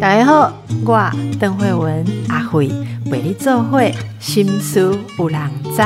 大家好，我邓慧文阿慧为你做会心思有人知。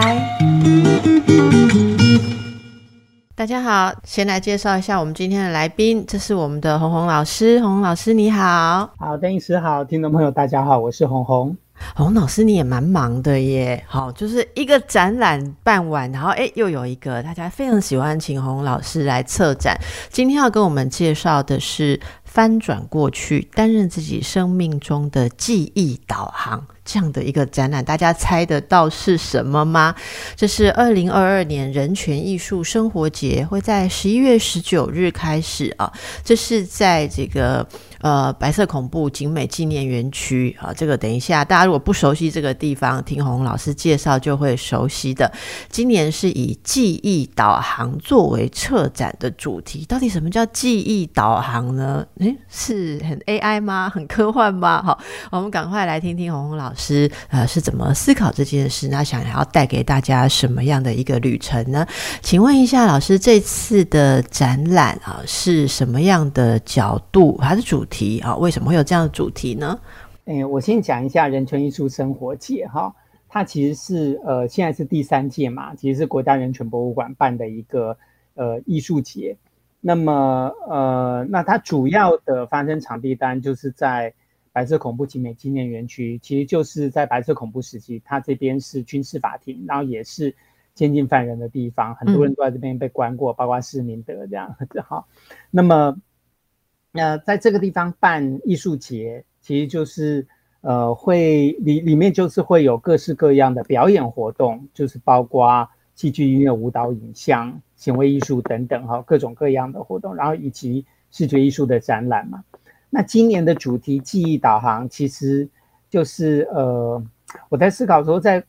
大家好，先来介绍一下我们今天的来宾，这是我们的红红老师。红红老师你好，好，邓医师好，听众朋友大家好，我是红红。洪老师，你也蛮忙的耶。好，就是一个展览办完，然后哎，又有一个大家非常喜欢请洪老师来策展。今天要跟我们介绍的是翻转过去，担任自己生命中的记忆导航。这样的一个展览，大家猜得到是什么吗？这是二零二二年人权艺术生活节，会在十一月十九日开始啊。这是在这个呃白色恐怖景美纪念园区啊。这个等一下，大家如果不熟悉这个地方，听洪老师介绍就会熟悉的。今年是以记忆导航作为策展的主题。到底什么叫记忆导航呢？诶，是很 AI 吗？很科幻吗？好，我们赶快来听听洪洪老师。师呃是怎么思考这件事？那想要带给大家什么样的一个旅程呢？请问一下老师，这次的展览啊是什么样的角度还是主题啊？为什么会有这样的主题呢？哎，我先讲一下人权艺术生活节哈，它其实是呃现在是第三届嘛，其实是国家人权博物馆办的一个呃艺术节。那么呃那它主要的发生场地单就是在。白色恐怖集美纪念园区其实就是在白色恐怖时期，它这边是军事法庭，然后也是监禁犯人的地方，很多人都在这边被关过，包括市民德这样子 哈。那么，那，在这个地方办艺术节，其实就是呃会里里面就是会有各式各样的表演活动，就是包括戏剧、音乐、舞蹈、影像、行为艺术等等哈，各种各样的活动，然后以及视觉艺术的展览嘛。那今年的主题记忆导航，其实就是呃，我在思考说，在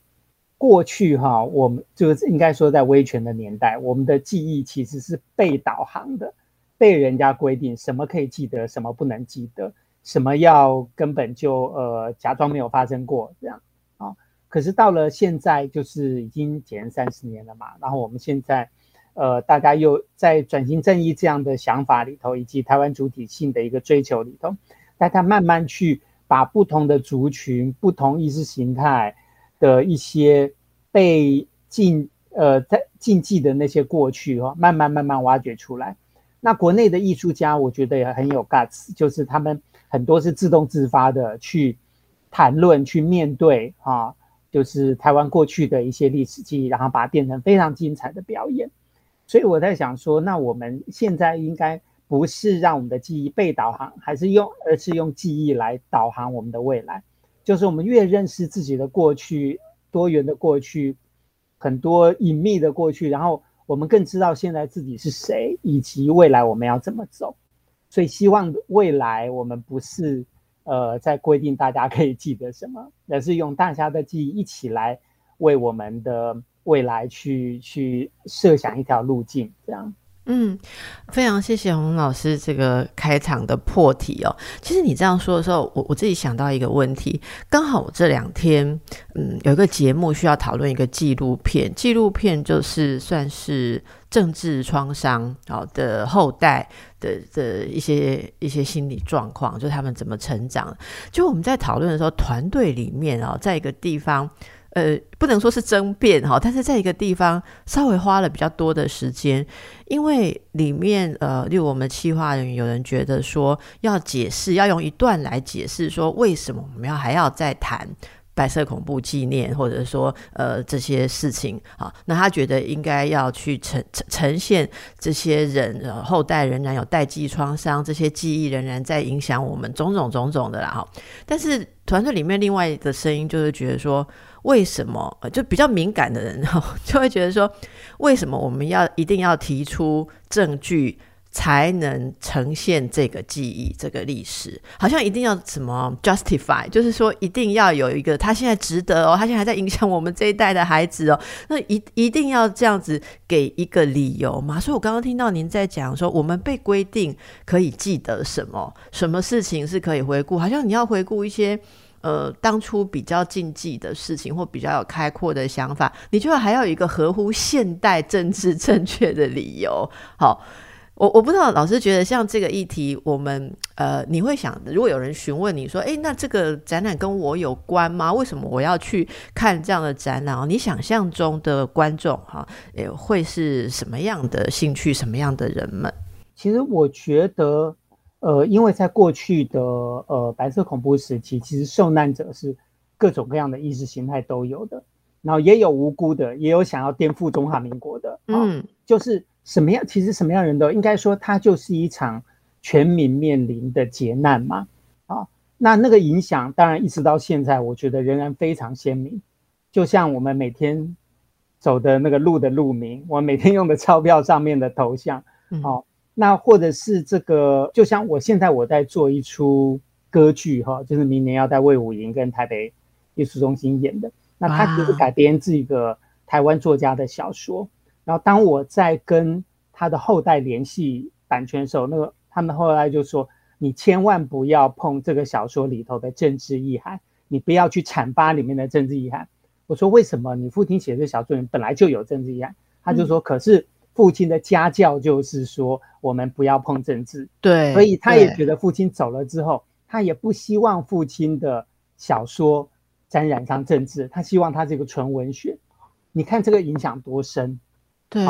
过去哈，我们就是应该说在威权的年代，我们的记忆其实是被导航的，被人家规定什么可以记得，什么不能记得，什么要根本就呃假装没有发生过这样啊。可是到了现在，就是已经前三十年了嘛，然后我们现在。呃，大家又在转型正义这样的想法里头，以及台湾主体性的一个追求里头，大家慢慢去把不同的族群、不同意识形态的一些被禁呃在禁忌的那些过去哦，慢慢慢慢挖掘出来。那国内的艺术家，我觉得也很有 guts，就是他们很多是自动自发的去谈论、去面对啊，就是台湾过去的一些历史记忆，然后把它变成非常精彩的表演。所以我在想说，那我们现在应该不是让我们的记忆被导航，还是用，而是用记忆来导航我们的未来。就是我们越认识自己的过去，多元的过去，很多隐秘的过去，然后我们更知道现在自己是谁，以及未来我们要怎么走。所以希望未来我们不是呃在规定大家可以记得什么，而是用大家的记忆一起来为我们的。未来去去设想一条路径，这样。嗯，非常谢谢洪老师这个开场的破题哦。其实你这样说的时候，我我自己想到一个问题，刚好我这两天嗯有一个节目需要讨论一个纪录片，纪录片就是算是政治创伤好的后代的的一些一些心理状况，就他们怎么成长。就我们在讨论的时候，团队里面哦，在一个地方。呃，不能说是争辩哈，但是在一个地方稍微花了比较多的时间，因为里面呃，例如我们企划人员有人觉得说要解释，要用一段来解释说为什么我们要还要再谈白色恐怖纪念，或者说呃这些事情啊，那他觉得应该要去呈呈现这些人呃后代仍然有代际创伤，这些记忆仍然在影响我们种种种种的啦哈。但是团队里面另外的声音就是觉得说。为什么就比较敏感的人，就会觉得说，为什么我们要一定要提出证据才能呈现这个记忆、这个历史？好像一定要什么 justify，就是说一定要有一个他现在值得哦，他现在还在影响我们这一代的孩子哦，那一一定要这样子给一个理由嘛？所以我刚刚听到您在讲说，我们被规定可以记得什么，什么事情是可以回顾，好像你要回顾一些。呃，当初比较禁忌的事情，或比较有开阔的想法，你就还要有一个合乎现代政治正确的理由。好，我我不知道老师觉得像这个议题，我们呃，你会想，如果有人询问你说，哎，那这个展览跟我有关吗？为什么我要去看这样的展览？你想象中的观众哈，也会是什么样的兴趣，什么样的人们？其实我觉得，呃，因为在过去的呃白色恐怖时期，其实受难者是各种各样的意识形态都有的，然后也有无辜的，也有想要颠覆中华民国的，嗯，就是。什么样？其实什么样人都应该说，它就是一场全民面临的劫难嘛。啊，那那个影响当然一直到现在，我觉得仍然非常鲜明。就像我们每天走的那个路的路名，我每天用的钞票上面的头像，哦，那或者是这个，就像我现在我在做一出歌剧哈，就是明年要在魏武营跟台北艺术中心演的。那它其实改编自一个台湾作家的小说。然后当我在跟他的后代联系版权的时候，那个他们后来就说：“你千万不要碰这个小说里头的政治意涵，你不要去阐发里面的政治意涵。”我说：“为什么？你父亲写这小说你本来就有政治意涵。”他就说：“可是父亲的家教就是说我们不要碰政治，对，所以他也觉得父亲走了之后，他也不希望父亲的小说沾染上政治，他希望他这个纯文学。你看这个影响多深。”对，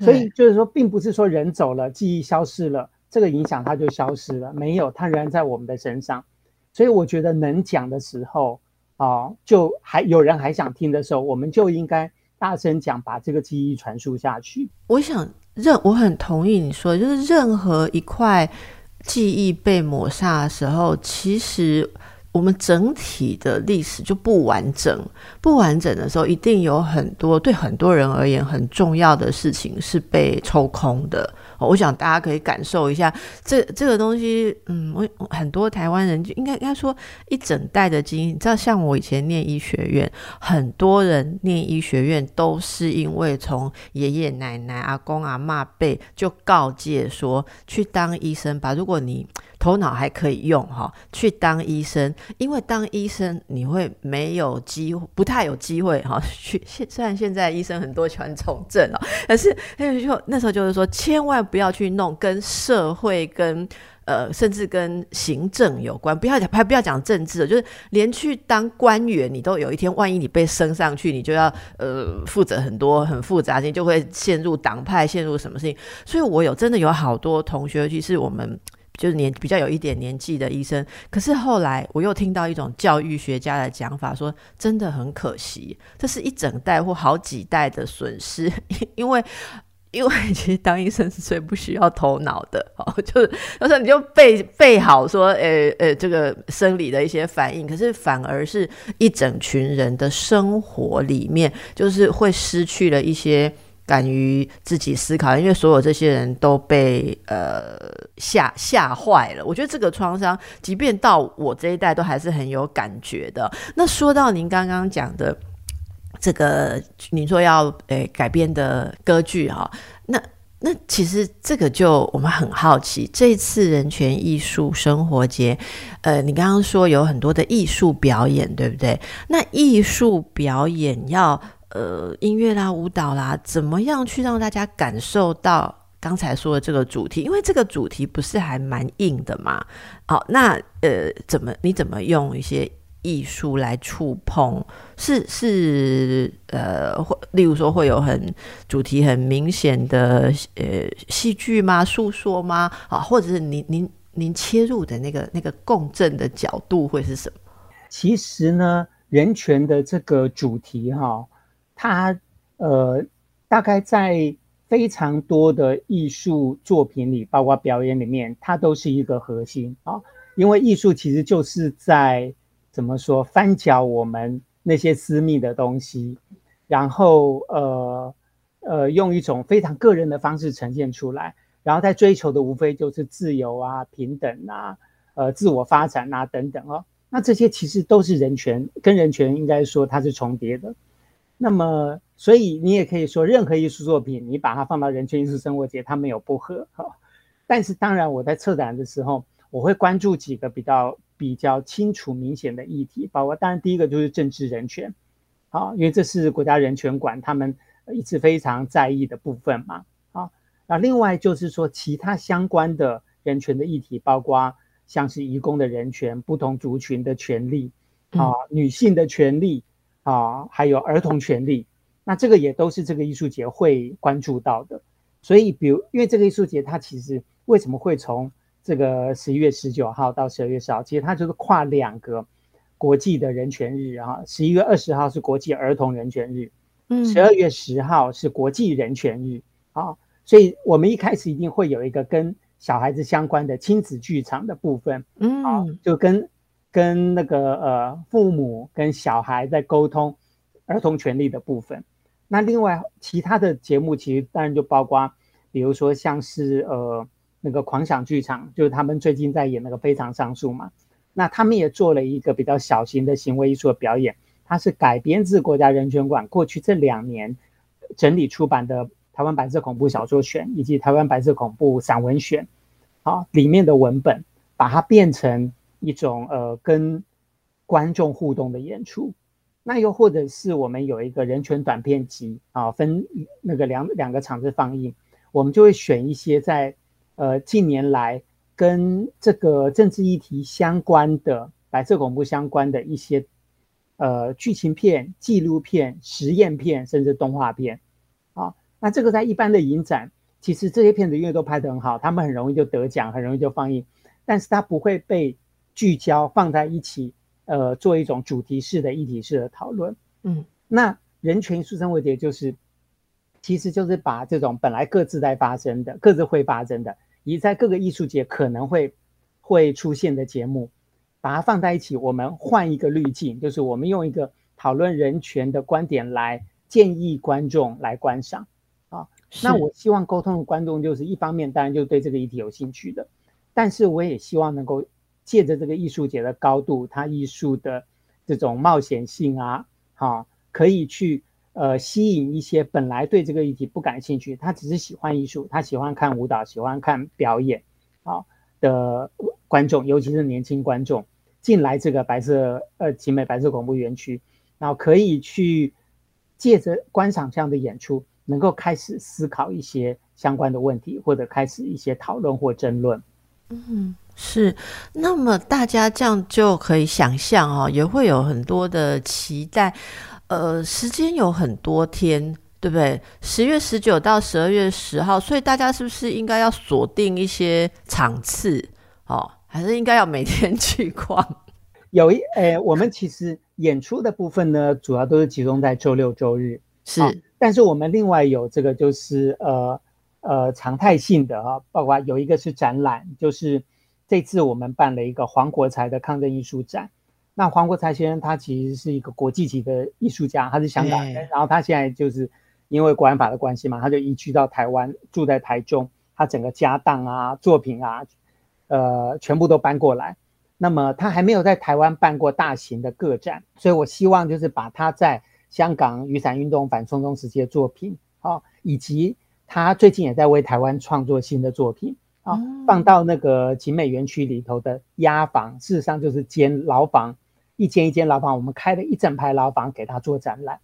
所以就是说，并不是说人走了，记忆消失了，这个影响它就消失了，没有，它仍然在我们的身上。所以我觉得能讲的时候，啊，就还有人还想听的时候，我们就应该大声讲，把这个记忆传输下去。我想任我很同意你说，就是任何一块记忆被抹杀的时候，其实。我们整体的历史就不完整，不完整的时候，一定有很多对很多人而言很重要的事情是被抽空的。我想大家可以感受一下这这个东西，嗯，我很多台湾人就应该应该说一整代的基因。你知道，像我以前念医学院，很多人念医学院都是因为从爷爷奶奶、阿公阿妈辈就告诫说，去当医生吧。如果你头脑还可以用哈，去当医生，因为当医生你会没有机会，不太有机会哈。去现虽然现在医生很多喜欢从政哦，但是那时候那时候就是说，千万。不要去弄跟社会、跟呃，甚至跟行政有关。不要讲，还不要讲政治，就是连去当官员，你都有一天，万一你被升上去，你就要呃负责很多很复杂性，就会陷入党派，陷入什么事情。所以我有真的有好多同学，尤其是我们就是年比较有一点年纪的医生。可是后来我又听到一种教育学家的讲法，说真的很可惜，这是一整代或好几代的损失，因为。因为其实当医生是最不需要头脑的哦，就是有时候你就背背好说，呃呃，这个生理的一些反应，可是反而是一整群人的生活里面，就是会失去了一些敢于自己思考，因为所有这些人都被呃吓吓坏了。我觉得这个创伤，即便到我这一代，都还是很有感觉的。那说到您刚刚讲的。这个你说要诶改编的歌剧哈，那那其实这个就我们很好奇，这次人权艺术生活节，呃，你刚刚说有很多的艺术表演，对不对？那艺术表演要呃音乐啦、舞蹈啦，怎么样去让大家感受到刚才说的这个主题？因为这个主题不是还蛮硬的嘛？好，那呃，怎么你怎么用一些？艺术来触碰，是是呃，会例如说会有很主题很明显的呃戏剧吗？诉说吗？啊，或者是您您您切入的那个那个共振的角度会是什么？其实呢，人权的这个主题哈，它呃大概在非常多的艺术作品里，包括表演里面，它都是一个核心啊，因为艺术其实就是在。怎么说？翻搅我们那些私密的东西，然后呃呃，用一种非常个人的方式呈现出来，然后在追求的无非就是自由啊、平等啊、呃自我发展啊等等哦。那这些其实都是人权，跟人权应该说它是重叠的。那么，所以你也可以说，任何艺术作品，你把它放到人权艺术生活节，它没有不合哈。但是当然，我在策展的时候，我会关注几个比较。比较清楚明显的议题，包括当然第一个就是政治人权，好，因为这是国家人权馆他们一直非常在意的部分嘛，好，那另外就是说，其他相关的人权的议题，包括像是移工的人权、不同族群的权利啊、女性的权利啊，还有儿童权利，那这个也都是这个艺术节会关注到的。所以，比如，因为这个艺术节它其实为什么会从这个十一月十九号到十二月十号，其实它就是跨两个国际的人权日啊。十一月二十号是国际儿童人权日，嗯，十二月十号是国际人权日啊。所以我们一开始一定会有一个跟小孩子相关的亲子剧场的部分，嗯，啊，就跟跟那个呃父母跟小孩在沟通儿童权利的部分。那另外其他的节目其实当然就包括，比如说像是呃那个狂想剧场，就是他们最近在演那个非常上诉嘛。那他们也做了一个比较小型的行为艺术的表演，它是改编自国家人权馆过去这两年整理出版的台湾白色恐怖小说选以及台湾白色恐怖散文选，啊里面的文本，把它变成一种呃跟观众互动的演出。那又或者是我们有一个人权短片集啊，分那个两两个场次放映，我们就会选一些在呃近年来跟这个政治议题相关的白色恐怖相关的一些呃剧情片、纪录片、实验片，甚至动画片啊。那这个在一般的影展，其实这些片子因为都拍得很好，他们很容易就得奖，很容易就放映，但是它不会被聚焦放在一起。呃，做一种主题式的议题式的讨论，嗯，那人权艺术生活节就是，其实就是把这种本来各自在发生的、各自会发生的，以及在各个艺术节可能会会出现的节目，把它放在一起，我们换一个滤镜，就是我们用一个讨论人权的观点来建议观众来观赏啊。那我希望沟通的观众就是一方面当然就对这个议题有兴趣的，但是我也希望能够。借着这个艺术节的高度，它艺术的这种冒险性啊，哈，可以去呃吸引一些本来对这个议题不感兴趣，他只是喜欢艺术，他喜欢看舞蹈，喜欢看表演啊的观众，尤其是年轻观众进来这个白色呃集美白色恐怖园区，然后可以去借着观赏这样的演出，能够开始思考一些相关的问题，或者开始一些讨论或争论。嗯。是，那么大家这样就可以想象哦，也会有很多的期待。呃，时间有很多天，对不对？十月十九到十二月十号，所以大家是不是应该要锁定一些场次？哦，还是应该要每天 去逛？有一，诶，我们其实演出的部分呢，主要都是集中在周六周日，是。但是我们另外有这个，就是呃呃常态性的啊，包括有一个是展览，就是。这次我们办了一个黄国才的抗争艺术展。那黄国才先生他其实是一个国际级的艺术家，他是香港人，然后他现在就是因为国安法的关系嘛，他就移居到台湾，住在台中。他整个家当啊、作品啊，呃，全部都搬过来。那么他还没有在台湾办过大型的个展，所以我希望就是把他在香港雨伞运动反送中时期的作品，好，以及他最近也在为台湾创作新的作品。啊，放到那个景美园区里头的押房，事实上就是间牢房，一间一间牢房，我们开了一整排牢房给他做展览。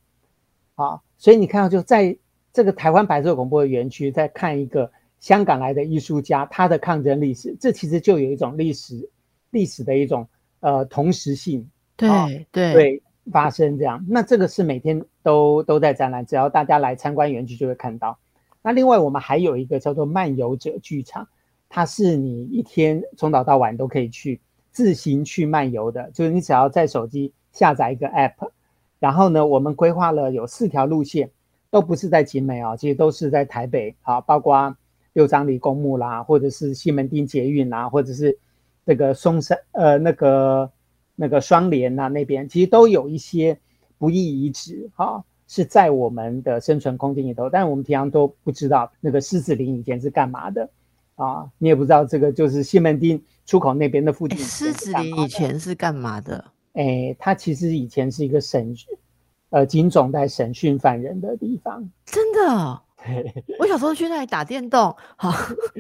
啊，所以你看到就在这个台湾白色恐怖的园区，在看一个香港来的艺术家他的抗争历史，这其实就有一种历史历史的一种呃同时性，对对对发生这样。那这个是每天都都在展览，只要大家来参观园区就会看到。那另外我们还有一个叫做漫游者剧场。它是你一天从早到晚都可以去自行去漫游的，就是你只要在手机下载一个 App，然后呢，我们规划了有四条路线，都不是在景美啊，其实都是在台北啊，包括六张里公墓啦，或者是西门町捷运啦，或者是这个松山呃那个那个双连呐那边，其实都有一些不易遗址哈，是在我们的生存空间里头，但是我们平常都不知道那个狮子林以前是干嘛的。啊，你也不知道这个就是西门町出口那边的附近。狮子林以前是干嘛的？哎，它其实以前是一个审，呃，警总在审讯犯人的地方。真的？我小时候去那里打电动。好，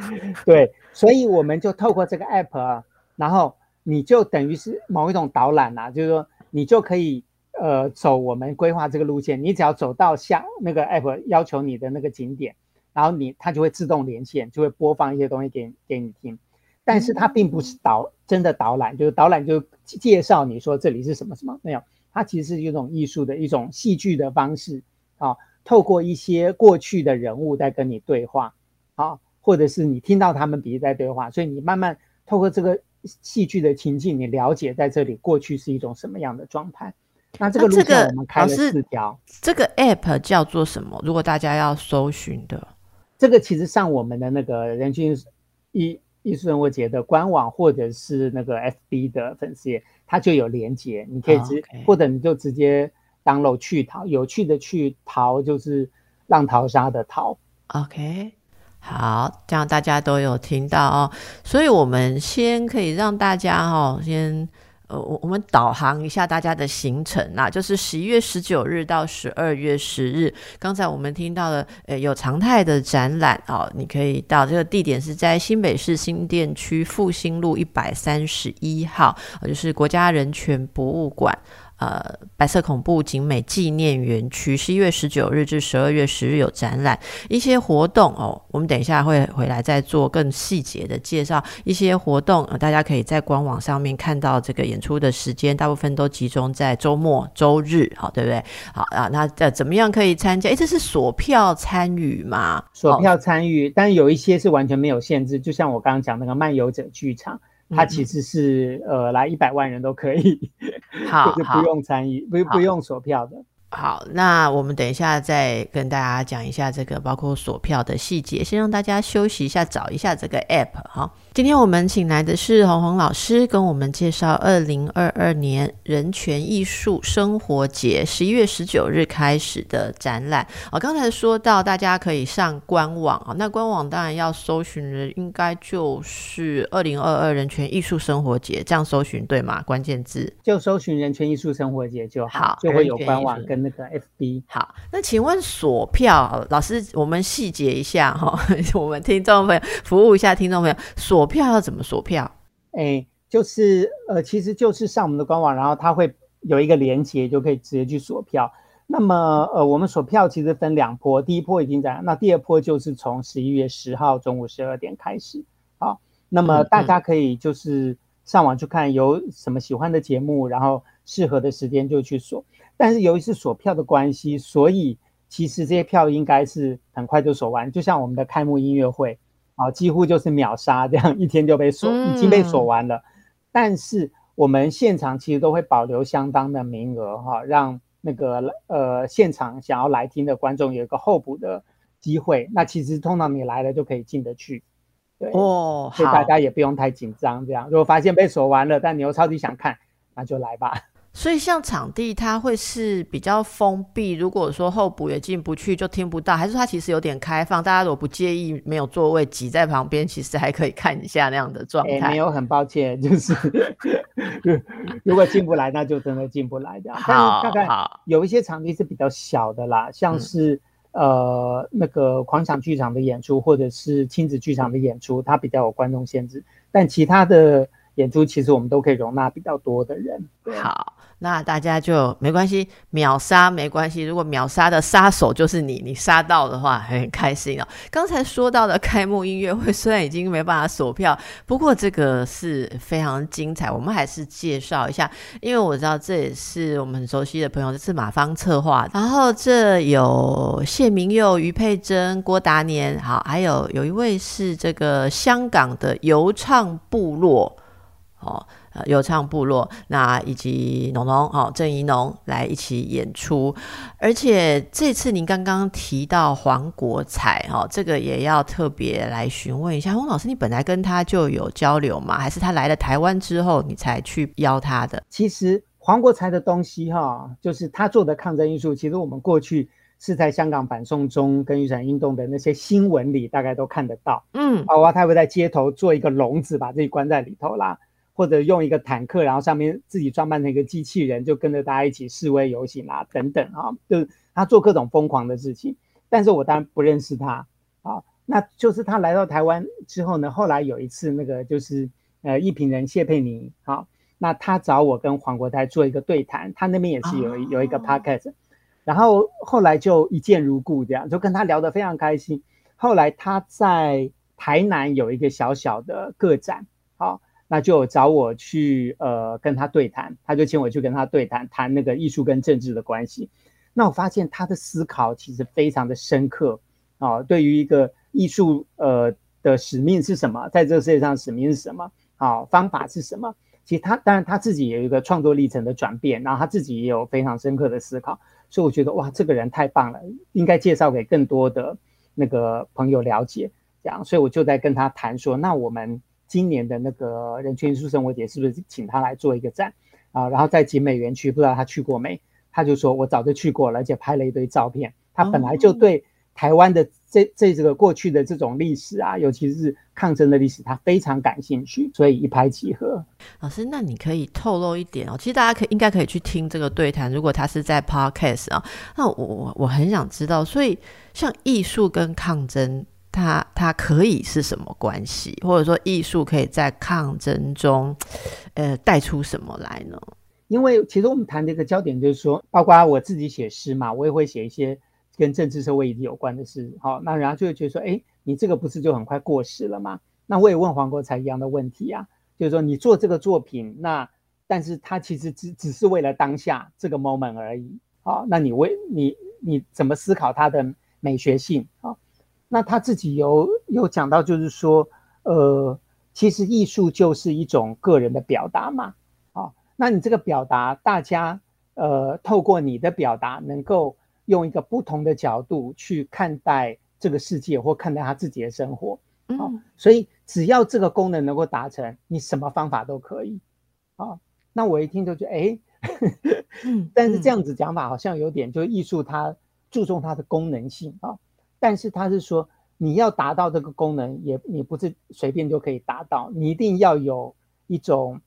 对，所以我们就透过这个 app 啊，然后你就等于是某一种导览啊，就是说你就可以呃走我们规划这个路线，你只要走到下那个 app 要求你的那个景点。然后你它就会自动连线，就会播放一些东西给给你听。但是它并不是导真的导览，就是导览就介绍你说这里是什么什么没有，它其实是一种艺术的一种戏剧的方式啊，透过一些过去的人物在跟你对话啊，或者是你听到他们彼此在对话，所以你慢慢透过这个戏剧的情境，你了解在这里过去是一种什么样的状态。那这个路线我们开了四条，这个 app 叫做什么？如果大家要搜寻的，这个其实上我们的那个人均艺。艺术人物节的官网或者是那个 FB 的粉丝页，它就有连接，你可以直或者你就直接 download 去淘，有趣的去淘就是浪淘沙的淘。OK，好，这样大家都有听到哦，所以我们先可以让大家哦先。呃，我我们导航一下大家的行程啊，就是十一月十九日到十二月十日。刚才我们听到了，呃，有常态的展览哦，你可以到这个地点是在新北市新店区复兴路一百三十一号，就是国家人权博物馆。呃，白色恐怖景美纪念园区，十一月十九日至十二月十日有展览，一些活动哦。我们等一下会回来再做更细节的介绍。一些活动，呃，大家可以在官网上面看到这个演出的时间，大部分都集中在周末、周日，好，对不对？好啊，那呃，怎么样可以参加？诶，这是锁票参与吗？锁票参与，但有一些是完全没有限制，就像我刚刚讲那个漫游者剧场。它其实是呃，来一百万人都可以，好，就是不用参与，不不用锁票的。好，那我们等一下再跟大家讲一下这个包括锁票的细节，先让大家休息一下，找一下这个 app 哈。今天我们请来的是红红老师，跟我们介绍二零二二年人权艺术生活节十一月十九日开始的展览。哦刚才说到，大家可以上官网啊，那官网当然要搜寻的应该就是二零二二人权艺术生活节，这样搜寻对吗？关键字就搜寻人权艺术生活节就好，就会有官网跟那个 FB。好，那请问锁票老师，我们细节一下哈，我们听众朋友服务一下听众朋友锁。锁票要怎么锁票？哎，就是呃，其实就是上我们的官网，然后它会有一个连接，就可以直接去锁票。那么呃，我们锁票其实分两波，第一波已经在，那第二波就是从十一月十号中午十二点开始。好，那么大家可以就是上网去看有什么喜欢的节目，然后适合的时间就去锁。但是由于是锁票的关系，所以其实这些票应该是很快就锁完，就像我们的开幕音乐会。啊，几乎就是秒杀，这样一天就被锁，已经被锁完了。但是我们现场其实都会保留相当的名额哈，让那个呃现场想要来听的观众有一个候补的机会。那其实通常你来了就可以进得去，对哦，所以大家也不用太紧张。这样如果发现被锁完了，但你又超级想看，那就来吧。所以，像场地它会是比较封闭。如果说候补也进不去，就听不到，还是它其实有点开放？大家如果不介意没有座位挤在旁边，其实还可以看一下那样的状态。没有，很抱歉，就是 如果进不来，那就真的进不来这样。好，大概有一些场地是比较小的啦，像是呃那个狂想剧场的演出，或者是亲子剧场的演出，它比较有观众限制。但其他的演出，其实我们都可以容纳比较多的人。好。那大家就没关系，秒杀没关系。如果秒杀的杀手就是你，你杀到的话很开心哦。刚才说到的开幕音乐会，虽然已经没办法锁票，不过这个是非常精彩。我们还是介绍一下，因为我知道这也是我们很熟悉的朋友，这是马芳策划。然后这有谢明佑、于佩珍、郭达年，好，还有有一位是这个香港的游唱部落，哦。呃，有唱部落，那以及农农哦，郑怡农来一起演出，而且这次您刚刚提到黄国才哦，这个也要特别来询问一下，洪老师，你本来跟他就有交流吗？还是他来了台湾之后，你才去邀他的？其实黄国才的东西哈，就是他做的抗争艺术，其实我们过去是在香港反送中跟雨伞运动的那些新闻里，大概都看得到。嗯，包括他会在街头做一个笼子，把自己关在里头啦。或者用一个坦克，然后上面自己装扮成一个机器人，就跟着大家一起示威游行啊，等等啊，就是他做各种疯狂的事情。但是我当然不认识他啊，那就是他来到台湾之后呢，后来有一次那个就是呃一品人谢佩妮啊，那他找我跟黄国泰做一个对谈，他那边也是有有一个 podcast，然后后来就一见如故这样，就跟他聊得非常开心。后来他在台南有一个小小的个展，好，那就找我去呃跟他对谈，他就请我去跟他对谈，谈那个艺术跟政治的关系。那我发现他的思考其实非常的深刻啊，对于一个艺术呃的使命是什么，在这个世界上使命是什么，好方法是什么？其实他当然他自己有一个创作历程的转变，然后他自己也有非常深刻的思考，所以我觉得哇，这个人太棒了，应该介绍给更多的那个朋友了解。这样，所以我就在跟他谈说，那我们今年的那个人权艺术生活节是不是请他来做一个展啊？然后在集美园区，不知道他去过没？他就说我早就去过了，而且拍了一堆照片。他本来就对台湾的这这这个过去的这种历史啊，尤其是抗争的历史，他非常感兴趣，所以一拍即合。老师，那你可以透露一点哦。其实大家可应该可以去听这个对谈，如果他是在 podcast 啊，那我我我很想知道，所以像艺术跟抗争。它它可以是什么关系，或者说艺术可以在抗争中，呃，带出什么来呢？因为其实我们谈的一个焦点就是说，包括我自己写诗嘛，我也会写一些跟政治社会议题有关的事。好，那然后就会觉得说，哎，你这个不是就很快过时了吗？那我也问黄国才一样的问题啊，就是说你做这个作品，那但是它其实只只是为了当下这个 moment 而已。好，那你为你你怎么思考它的美学性啊？那他自己有有讲到，就是说，呃，其实艺术就是一种个人的表达嘛，啊，那你这个表达，大家呃，透过你的表达，能够用一个不同的角度去看待这个世界，或看待他自己的生活，啊，所以只要这个功能能够达成，你什么方法都可以，啊，那我一听就觉得，哎，但是这样子讲法好像有点，就艺术它注重它的功能性啊。但是他是说，你要达到这个功能，也你不是随便就可以达到，你一定要有一种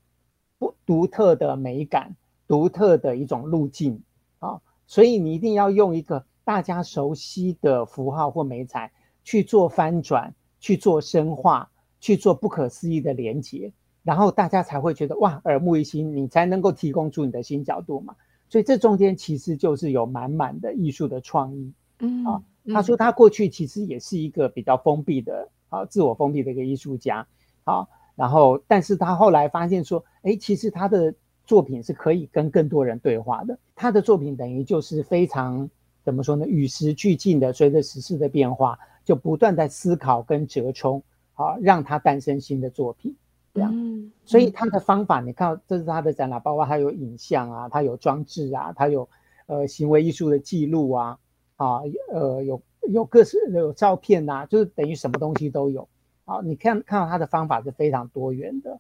不独特的美感，独特的一种路径啊，所以你一定要用一个大家熟悉的符号或美彩去做翻转，去做深化，去做不可思议的连接，然后大家才会觉得哇，耳目一新，你才能够提供出你的新角度嘛。所以这中间其实就是有满满的艺术的创意，嗯啊。他说他过去其实也是一个比较封闭的啊，自我封闭的一个艺术家，好，然后但是他后来发现说，哎，其实他的作品是可以跟更多人对话的。他的作品等于就是非常怎么说呢，与时俱进的，随着时事的变化，就不断在思考跟折冲，好，让他诞生新的作品。这样，所以他的方法，你看，这是他的展览，包括他有影像啊，他有装置啊，他有呃行为艺术的记录啊。啊，呃，有有各式有照片呐，就是等于什么东西都有。好，你看看到他的方法是非常多元的。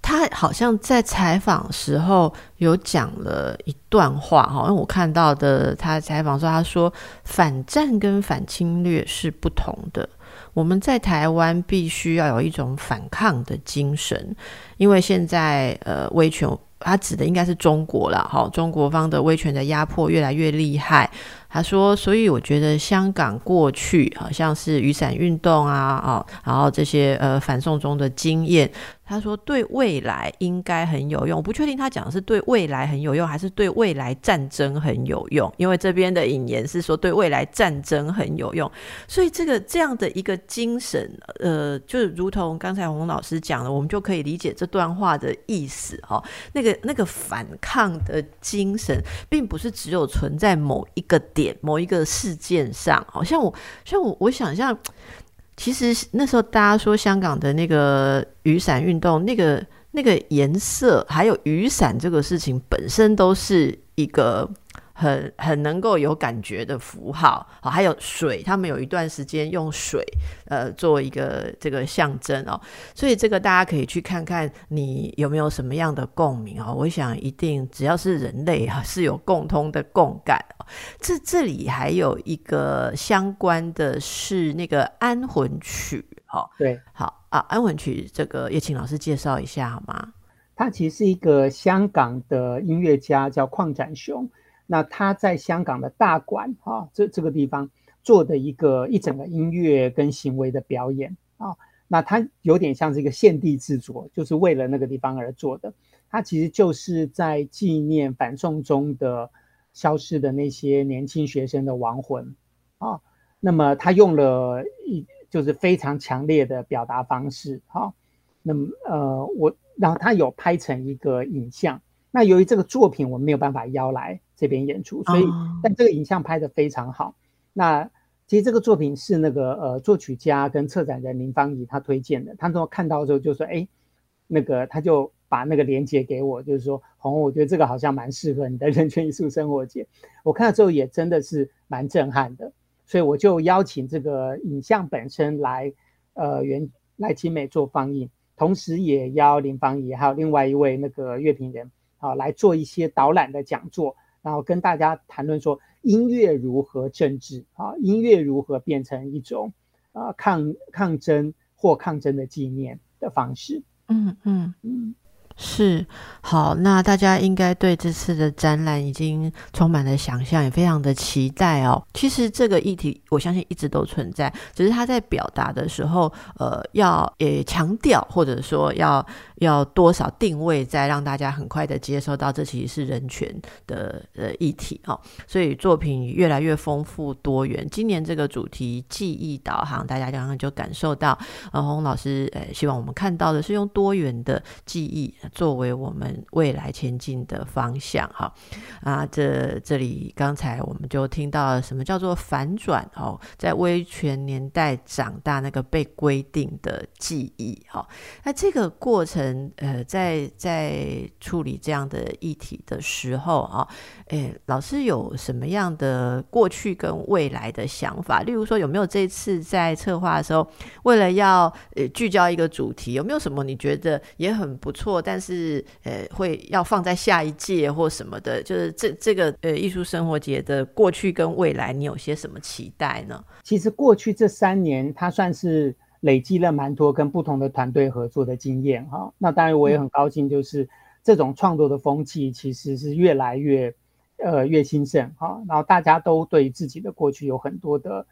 他好像在采访时候有讲了一段话，哈，因为我看到的他采访说，他说反战跟反侵略是不同的。我们在台湾必须要有一种反抗的精神，因为现在呃威权，他指的应该是中国了，哈，中国方的威权的压迫越来越厉害。他说：“所以我觉得香港过去好像是雨伞运动啊，哦，然后这些呃反送中的经验。”他说：“对未来应该很有用。”我不确定他讲的是对未来很有用，还是对未来战争很有用。因为这边的引言是说对未来战争很有用，所以这个这样的一个精神，呃，就是如同刚才洪老师讲的，我们就可以理解这段话的意思哦。那个那个反抗的精神，并不是只有存在某一个点、某一个事件上。好像我像我我想象。其实那时候大家说香港的那个雨伞运动，那个那个颜色，还有雨伞这个事情本身都是一个。很很能够有感觉的符号，好，还有水，他们有一段时间用水，呃，做一个这个象征哦，所以这个大家可以去看看，你有没有什么样的共鸣哦？我想一定只要是人类啊，是有共通的共感哦。这这里还有一个相关的是那个安魂曲，哈，对，好啊，安魂曲这个也请老师介绍一下好吗？他其实是一个香港的音乐家，叫邝展雄。那他在香港的大馆哈，这这个地方做的一个一整个音乐跟行为的表演啊，那他有点像是一个献地制作，就是为了那个地方而做的。他其实就是在纪念反送中的消失的那些年轻学生的亡魂啊。那么他用了一就是非常强烈的表达方式，哈。那么呃，我然后他有拍成一个影像。那由于这个作品我没有办法邀来这边演出，所以但这个影像拍的非常好。那其实这个作品是那个呃作曲家跟策展人林芳怡他推荐的，他说看到之后就说，哎，那个他就把那个链接给我，就是说红，我觉得这个好像蛮适合你的人权艺术生活节。我看了之后也真的是蛮震撼的，所以我就邀请这个影像本身来呃原来清美做放映，同时也邀林芳怡还有另外一位那个乐评人。啊，来做一些导览的讲座，然后跟大家谈论说音乐如何政治啊，音乐如何变成一种啊抗抗争或抗争的纪念的方式。嗯嗯嗯。是好，那大家应该对这次的展览已经充满了想象，也非常的期待哦。其实这个议题，我相信一直都存在，只是他在表达的时候，呃，要也强调，或者说要要多少定位，在让大家很快的接受到这其实是人权的呃议题哦。所以作品越来越丰富多元。今年这个主题记忆导航，大家刚刚就感受到，呃，洪老师呃，希望我们看到的是用多元的记忆。作为我们未来前进的方向，哈啊，这这里刚才我们就听到了什么叫做反转哦，在威权年代长大那个被规定的记忆，哈，那这个过程，呃，在在处理这样的议题的时候啊，诶，老师有什么样的过去跟未来的想法？例如说，有没有这次在策划的时候，为了要呃聚焦一个主题，有没有什么你觉得也很不错，但但是呃会要放在下一届或什么的？就是这这个呃艺术生活节的过去跟未来，你有些什么期待呢？其实过去这三年，它算是累积了蛮多跟不同的团队合作的经验哈。那当然我也很高兴，就是这种创作的风气其实是越来越呃越兴盛哈。然后大家都对自己的过去有很多的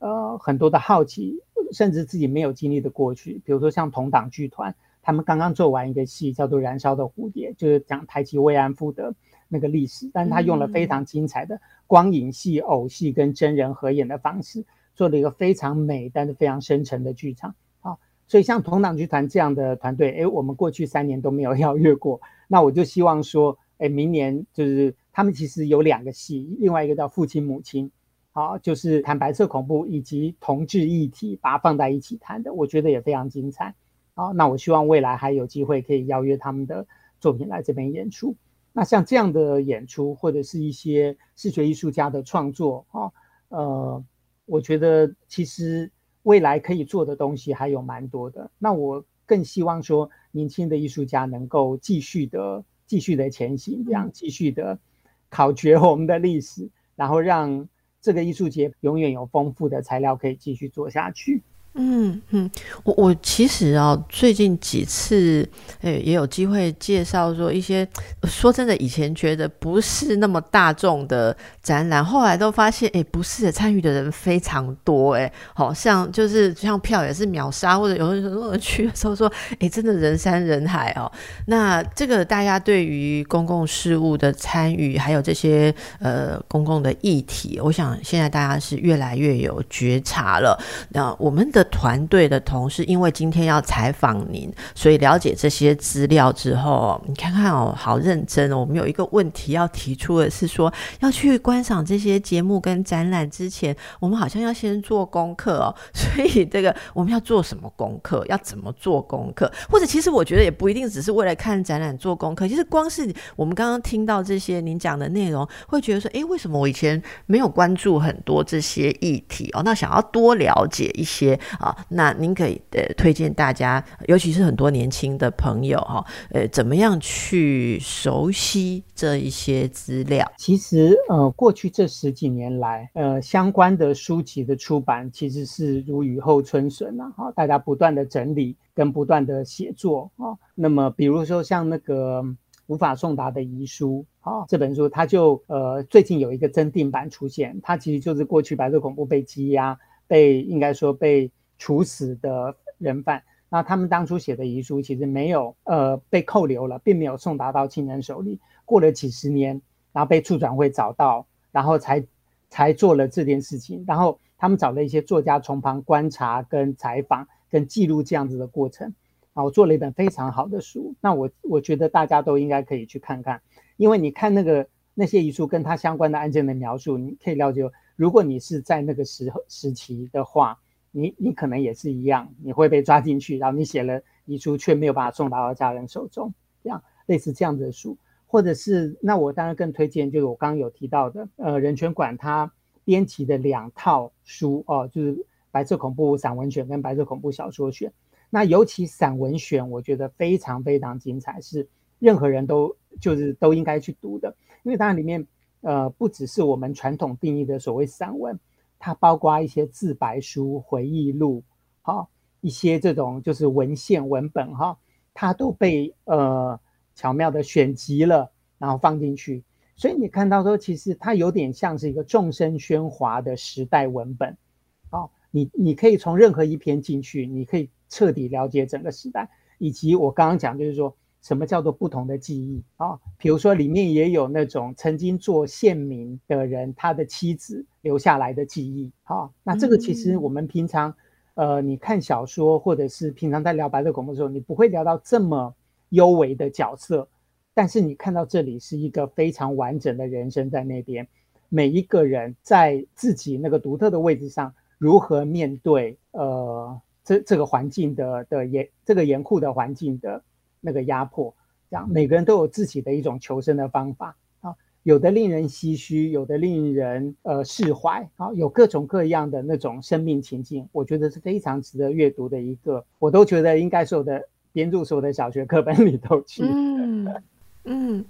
呃很多的好奇。甚至自己没有经历的过去，比如说像同党剧团，他们刚刚做完一个戏叫做《燃烧的蝴蝶》，就是讲台籍慰安妇的那个历史，但是他用了非常精彩的光影戏、偶戏跟真人合演的方式，做了一个非常美但是非常深沉的剧场。好，所以像同党剧团这样的团队，哎，我们过去三年都没有 邀约过，那我就希望说，哎，明年就是他们其实有两个戏，另外一个叫《父亲母亲》。好，就是谈白色恐怖以及同志议题，把它放在一起谈的，我觉得也非常精彩。好，那我希望未来还有机会可以邀约他们的作品来这边演出。那像这样的演出，或者是一些视觉艺术家的创作，啊，呃，我觉得其实未来可以做的东西还有蛮多的。那我更希望说，年轻的艺术家能够继续的、继续的前行，这样继续的考掘我们的历史，然后让。这个艺术节永远有丰富的材料可以继续做下去。嗯嗯，我我其实啊，最近几次诶也有机会介绍说一些，说真的，以前觉得不是那么大众的展览，后来都发现诶不是的，参与的人非常多诶，好像就是像票也是秒杀，或者有的时候去的时候说诶真的人山人海哦。那这个大家对于公共事务的参与，还有这些呃公共的议题，我想现在大家是越来越有觉察了。那我们的。团队的同事，因为今天要采访您，所以了解这些资料之后，你看看哦，好认真哦。我们有一个问题要提出的是说，要去观赏这些节目跟展览之前，我们好像要先做功课哦。所以这个我们要做什么功课？要怎么做功课？或者其实我觉得也不一定只是为了看展览做功课。其实光是我们刚刚听到这些您讲的内容，会觉得说，诶，为什么我以前没有关注很多这些议题哦？那想要多了解一些。啊，那您可以呃推荐大家，尤其是很多年轻的朋友哈，呃，怎么样去熟悉这一些资料？其实呃，过去这十几年来，呃，相关的书籍的出版其实是如雨后春笋呐，哈，大家不断的整理跟不断的写作啊。那么，比如说像那个无法送达的遗书啊，这本书它就呃最近有一个增订版出现，它其实就是过去白色恐怖被羁押，被应该说被。处死的人犯，那他们当初写的遗书其实没有呃被扣留了，并没有送达到亲人手里。过了几十年，然后被处转会找到，然后才才做了这件事情。然后他们找了一些作家从旁观察、跟采访、跟记录这样子的过程，啊，我做了一本非常好的书。那我我觉得大家都应该可以去看看，因为你看那个那些遗书跟他相关的案件的描述，你可以了解，如果你是在那个时候时期的话，你你可能也是一样，你会被抓进去，然后你写了遗书却没有办法送到家人手中，这样类似这样子的书，或者是那我当然更推荐就是我刚刚有提到的，呃，人权馆它。编辑的两套书哦，就是《白色恐怖散文选》跟《白色恐怖小说选》。那尤其散文选，我觉得非常非常精彩，是任何人都就是都应该去读的。因为当然里面呃不只是我们传统定义的所谓散文，它包括一些自白书、回忆录，哈，一些这种就是文献文本哈，它都被呃巧妙的选集了，然后放进去。所以你看到说，其实它有点像是一个众生喧哗的时代文本，哦，你你可以从任何一篇进去，你可以彻底了解整个时代，以及我刚刚讲就是说什么叫做不同的记忆啊，比如说里面也有那种曾经做县民的人他的妻子留下来的记忆，好，那这个其实我们平常呃你看小说或者是平常在聊白色恐怖的时候，你不会聊到这么幽微的角色。但是你看到这里是一个非常完整的人生在那边，每一个人在自己那个独特的位置上，如何面对呃这这个环境的的严这个严酷的环境的那个压迫，这样每个人都有自己的一种求生的方法啊，有的令人唏嘘，有的令人呃释怀啊，有各种各样的那种生命情境，我觉得是非常值得阅读的一个，我都觉得应该所有的编入所有的小学课本里头去。嗯，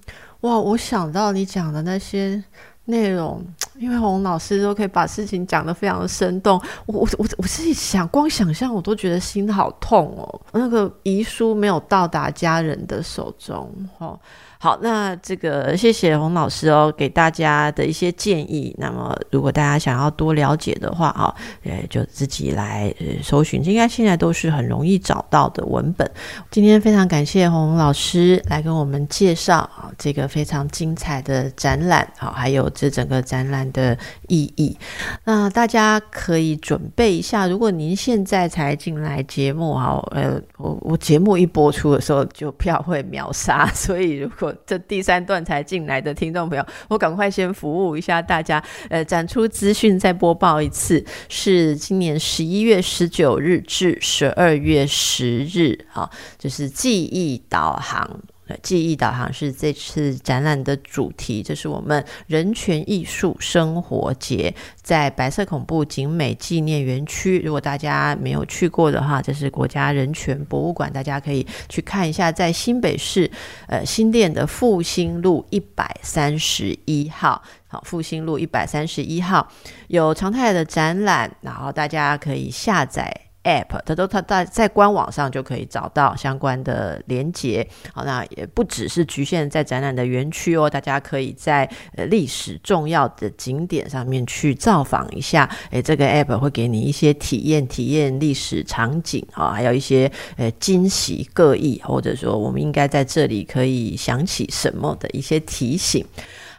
哇！我想到你讲的那些内容，因为洪老师都可以把事情讲得非常的生动。我我我我自己想，光想象我都觉得心好痛哦。那个遗书没有到达家人的手中，哦。好，那这个谢谢洪老师哦，给大家的一些建议。那么，如果大家想要多了解的话，哈，呃，就自己来搜寻，应该现在都是很容易找到的文本。今天非常感谢洪老师来跟我们介绍啊，这个非常精彩的展览，好，还有这整个展览的意义。那大家可以准备一下，如果您现在才进来节目，哈，呃，我我节目一播出的时候就票会秒杀，所以如果这第三段才进来的听众朋友，我赶快先服务一下大家。呃，展出资讯再播报一次，是今年十一月十九日至十二月十日，好，就是记忆导航。记忆导航是这次展览的主题，这是我们人权艺术生活节，在白色恐怖景美纪念园区。如果大家没有去过的话，这是国家人权博物馆，大家可以去看一下，在新北市呃新店的复兴路一百三十一号，好，复兴路一百三十一号有常态的展览，然后大家可以下载。app，它都它在在官网上就可以找到相关的连接。好，那也不只是局限在展览的园区哦，大家可以在呃历史重要的景点上面去造访一下。诶，这个 app 会给你一些体验，体验历史场景啊，还有一些呃惊喜各异，或者说我们应该在这里可以想起什么的一些提醒。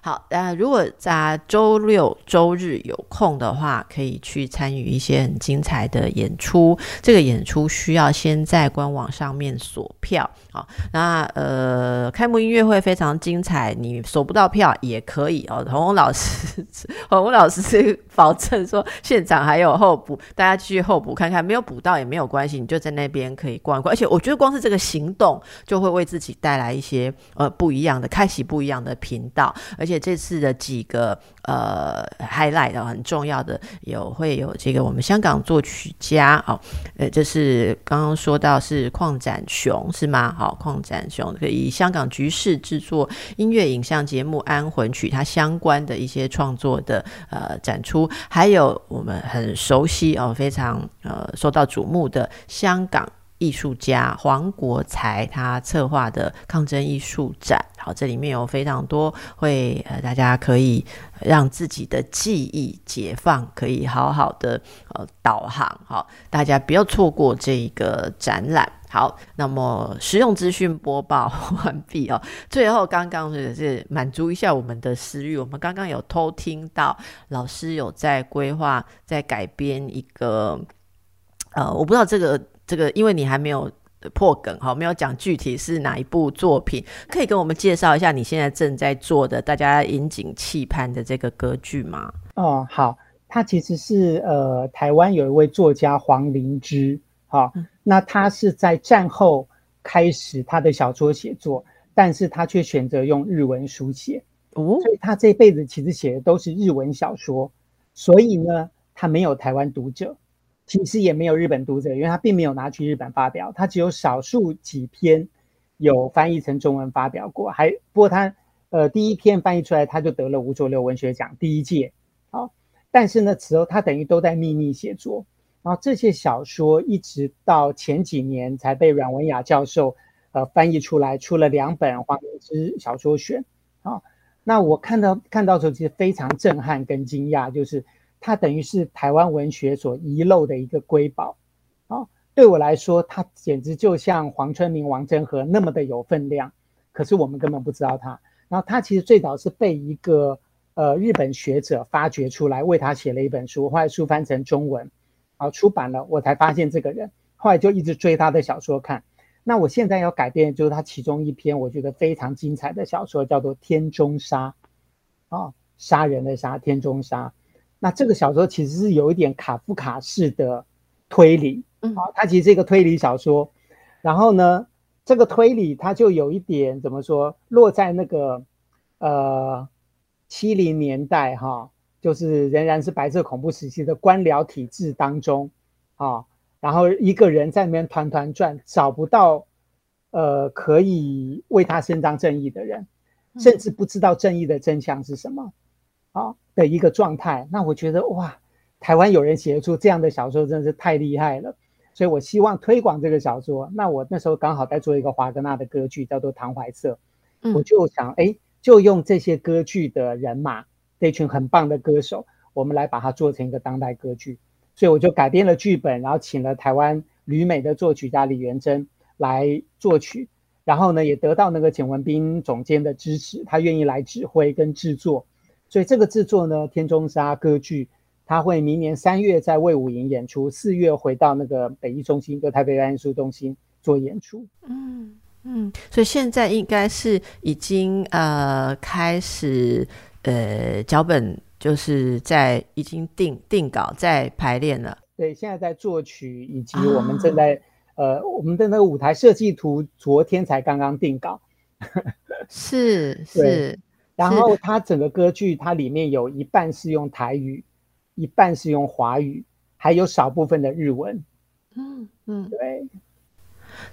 好，那，如果在周六周日有空的话，可以去参与一些很精彩的演出。这个演出需要先在官网上面锁票。好，那呃，开幕音乐会非常精彩，你锁不到票也可以哦。红红老师，红红老师保证说现场还有候补，大家继续候补看看，没有补到也没有关系，你就在那边可以逛一逛。而且我觉得光是这个行动就会为自己带来一些呃不一样的，开启不一样的频道，而且这次的几个呃 highlight 很重要的有会有这个我们香港作曲家哦，呃，就是刚刚说到是邝展雄是吗？好，邝展雄可以香港局势制作音乐影像节目《安魂曲》，它相关的一些创作的呃展出，还有我们很熟悉哦，非常呃受到瞩目的香港。艺术家黄国才他策划的抗争艺术展，好，这里面有非常多会呃，大家可以让自己的记忆解放，可以好好的呃导航，好，大家不要错过这一个展览。好，那么实用资讯播报完毕哦。最后，刚刚是是满足一下我们的私欲，我们刚刚有偷听到老师有在规划，在改编一个，呃，我不知道这个这个，因为你还没有破梗哈，没有讲具体是哪一部作品，可以跟我们介绍一下你现在正在做的，大家引颈期盼的这个歌剧吗？哦，好，它其实是呃，台湾有一位作家黄灵芝。好，那他是在战后开始他的小说写作，但是他却选择用日文书写，哦，所以他这辈子其实写的都是日文小说，所以呢，他没有台湾读者，其实也没有日本读者，因为他并没有拿去日本发表，他只有少数几篇有翻译成中文发表过，还不过他呃第一篇翻译出来他就得了吴浊流文学奖第一届，好，但是呢此后他等于都在秘密写作。然后这些小说一直到前几年才被阮文雅教授呃翻译出来，出了两本《黄明之小说选》啊。那我看到看到时候其实非常震撼跟惊讶，就是它等于是台湾文学所遗漏的一个瑰宝啊。对我来说，它简直就像黄春明、王贞和那么的有分量，可是我们根本不知道它。然后它其实最早是被一个呃日本学者发掘出来，为他写了一本书，后来书翻成中文。好，出版了，我才发现这个人，后来就一直追他的小说看。那我现在要改编，就是他其中一篇我觉得非常精彩的小说，叫做《天中杀》，啊，杀人的杀，天中杀。那这个小说其实是有一点卡夫卡式的推理，啊，它其实是一个推理小说。然后呢，这个推理它就有一点怎么说，落在那个呃七零年代哈。就是仍然是白色恐怖时期的官僚体制当中，啊，然后一个人在那边团团转，找不到，呃，可以为他伸张正义的人，甚至不知道正义的真相是什么，啊的一个状态。那我觉得哇，台湾有人写出这样的小说，真的是太厉害了。所以我希望推广这个小说。那我那时候刚好在做一个华格纳的歌剧，叫做《唐怀瑟》，我就想，哎，就用这些歌剧的人马。这群很棒的歌手，我们来把它做成一个当代歌剧，所以我就改编了剧本，然后请了台湾旅美的作曲家李元珍来作曲，然后呢也得到那个简文斌总监的支持，他愿意来指挥跟制作，所以这个制作呢，天中沙歌剧，它会明年三月在魏武营演出，四月回到那个北艺中心，就台北表演艺术中心做演出。嗯嗯，所以现在应该是已经呃开始。呃，脚本就是在已经定定稿，在排练了。对，现在在作曲，以及我们正在呃，我们的那个舞台设计图，昨天才刚刚定稿。是 是，然后它整个歌剧，它里面有一半是用台语，一半是用华语，还有少部分的日文。嗯嗯，对。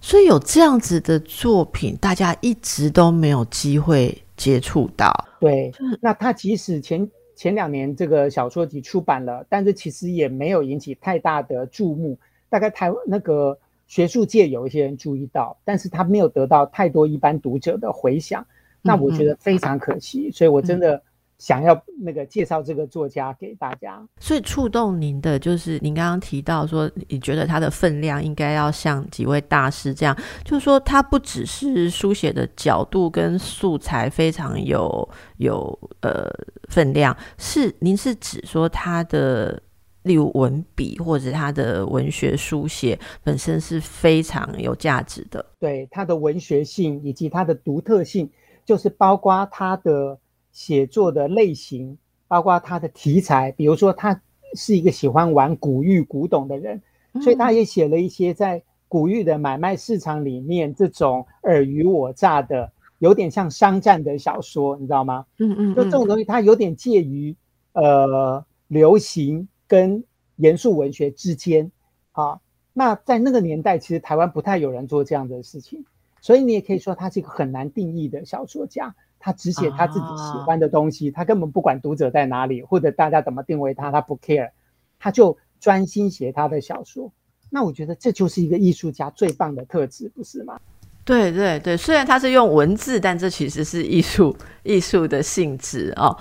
所以有这样子的作品，大家一直都没有机会接触到。对，那他即使前前两年这个小说集出版了，但是其实也没有引起太大的注目。大概台那个学术界有一些人注意到，但是他没有得到太多一般读者的回响。那我觉得非常可惜，所以我真的。想要那个介绍这个作家给大家，所以触动您的就是您刚刚提到说，你觉得他的分量应该要像几位大师这样，就是说他不只是书写的角度跟素材非常有有呃分量，是您是指说他的例如文笔或者他的文学书写本身是非常有价值的，对他的文学性以及他的独特性，就是包括他的。写作的类型，包括他的题材，比如说他是一个喜欢玩古玉古董的人，所以他也写了一些在古玉的买卖市场里面这种尔虞我诈的，有点像商战的小说，你知道吗？嗯嗯，就这种东西，它有点介于呃流行跟严肃文学之间。啊，那在那个年代，其实台湾不太有人做这样的事情，所以你也可以说他是一个很难定义的小说家。他只写他自己喜欢的东西，他根本不管读者在哪里，或者大家怎么定位他，他不 care，他就专心写他的小说。那我觉得这就是一个艺术家最棒的特质，不是吗？对对对，虽然他是用文字，但这其实是艺术艺术的性质哦。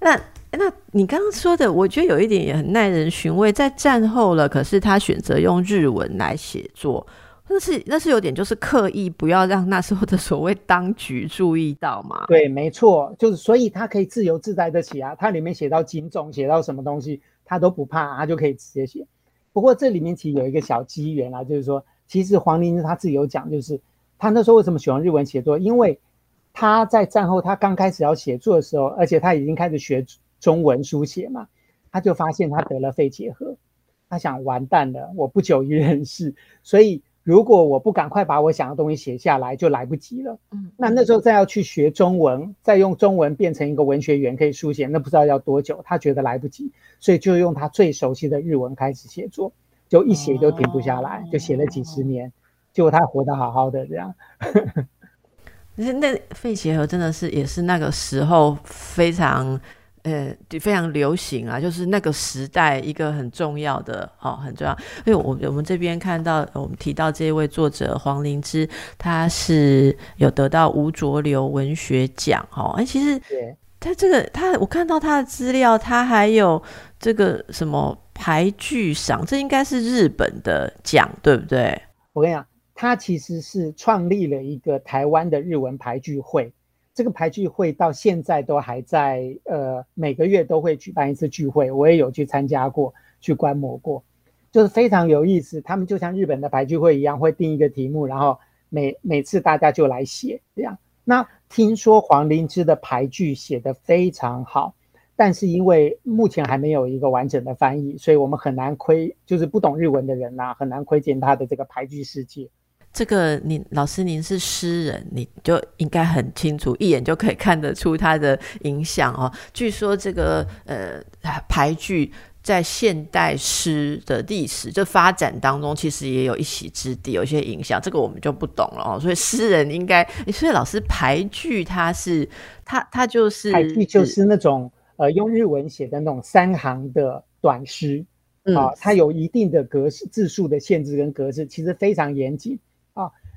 那那你刚刚说的，我觉得有一点也很耐人寻味。在战后了，可是他选择用日文来写作。那是那是有点就是刻意不要让那时候的所谓当局注意到嘛？对，没错，就是所以他可以自由自在的写啊，他里面写到警种，写到什么东西，他都不怕，他就可以直接写。不过这里面其实有一个小机缘啊，就是说，其实黄玲他自己有讲，就是他那时候为什么喜欢日文写作，因为他在战后他刚开始要写作的时候，而且他已经开始学中文书写嘛，他就发现他得了肺结核。他想完蛋了，我不久于人世，所以如果我不赶快把我想的东西写下来，就来不及了。嗯，那那时候再要去学中文，再用中文变成一个文学员可以书写，那不知道要多久。他觉得来不及，所以就用他最熟悉的日文开始写作，就一写就停不下来，就写了几十年，结果他活得好好的这样。那那肺结核真的是也是那个时候非常。呃，非常流行啊，就是那个时代一个很重要的哦，很重要。因为我我们这边看到，我们提到这一位作者黄灵芝，他是有得到吴浊流文学奖哦。哎，其实他这个他，我看到他的资料，他还有这个什么排剧赏，这应该是日本的奖，对不对？我跟你讲，他其实是创立了一个台湾的日文排剧会。这个排聚会到现在都还在，呃，每个月都会举办一次聚会，我也有去参加过，去观摩过，就是非常有意思。他们就像日本的排聚会一样，会定一个题目，然后每每次大家就来写这样。那听说黄灵芝的排剧写得非常好，但是因为目前还没有一个完整的翻译，所以我们很难窥，就是不懂日文的人呐，很难窥见他的这个排剧世界。这个，您老师您是诗人，你就应该很清楚，一眼就可以看得出他的影响哦。据说这个呃排剧在现代诗的历史就发展当中，其实也有一席之地，有一些影响。这个我们就不懂了哦。所以诗人应该，所以老师排剧他是他他就是排剧就是那种呃用日文写的那种三行的短诗啊，它有一定的格式字数的限制跟格式，其实非常严谨。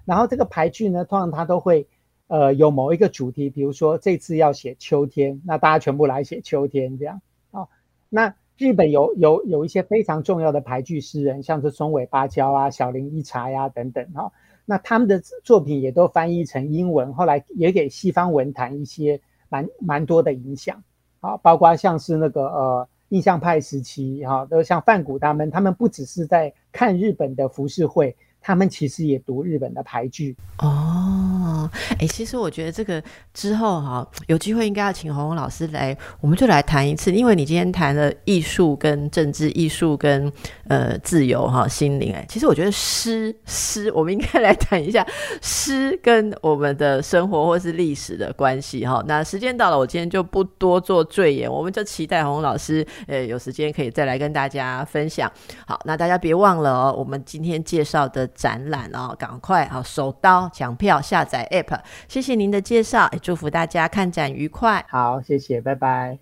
然后这个排句呢，通常它都会，呃，有某一个主题，比如说这次要写秋天，那大家全部来写秋天这样。啊，那日本有有有一些非常重要的排剧诗人，像是松尾芭蕉啊、小林一茶呀等等。哈，那他们的作品也都翻译成英文，后来也给西方文坛一些蛮蛮多的影响。啊，包括像是那个呃印象派时期，哈，都像范谷他们，他们不只是在看日本的浮世绘。他们其实也读日本的牌剧。哦，哦哎，其实我觉得这个之后哈，有机会应该要请红红老师来，我们就来谈一次，因为你今天谈了艺术跟政治，艺术跟呃自由哈心灵，哎，其实我觉得诗诗，我们应该来谈一下诗跟我们的生活或是历史的关系哈。那时间到了，我今天就不多做赘言，我们就期待红红老师呃有时间可以再来跟大家分享。好，那大家别忘了哦，我们今天介绍的。展览哦，赶快啊，手刀抢票下载 App，谢谢您的介绍，也祝福大家看展愉快。好，谢谢，拜拜。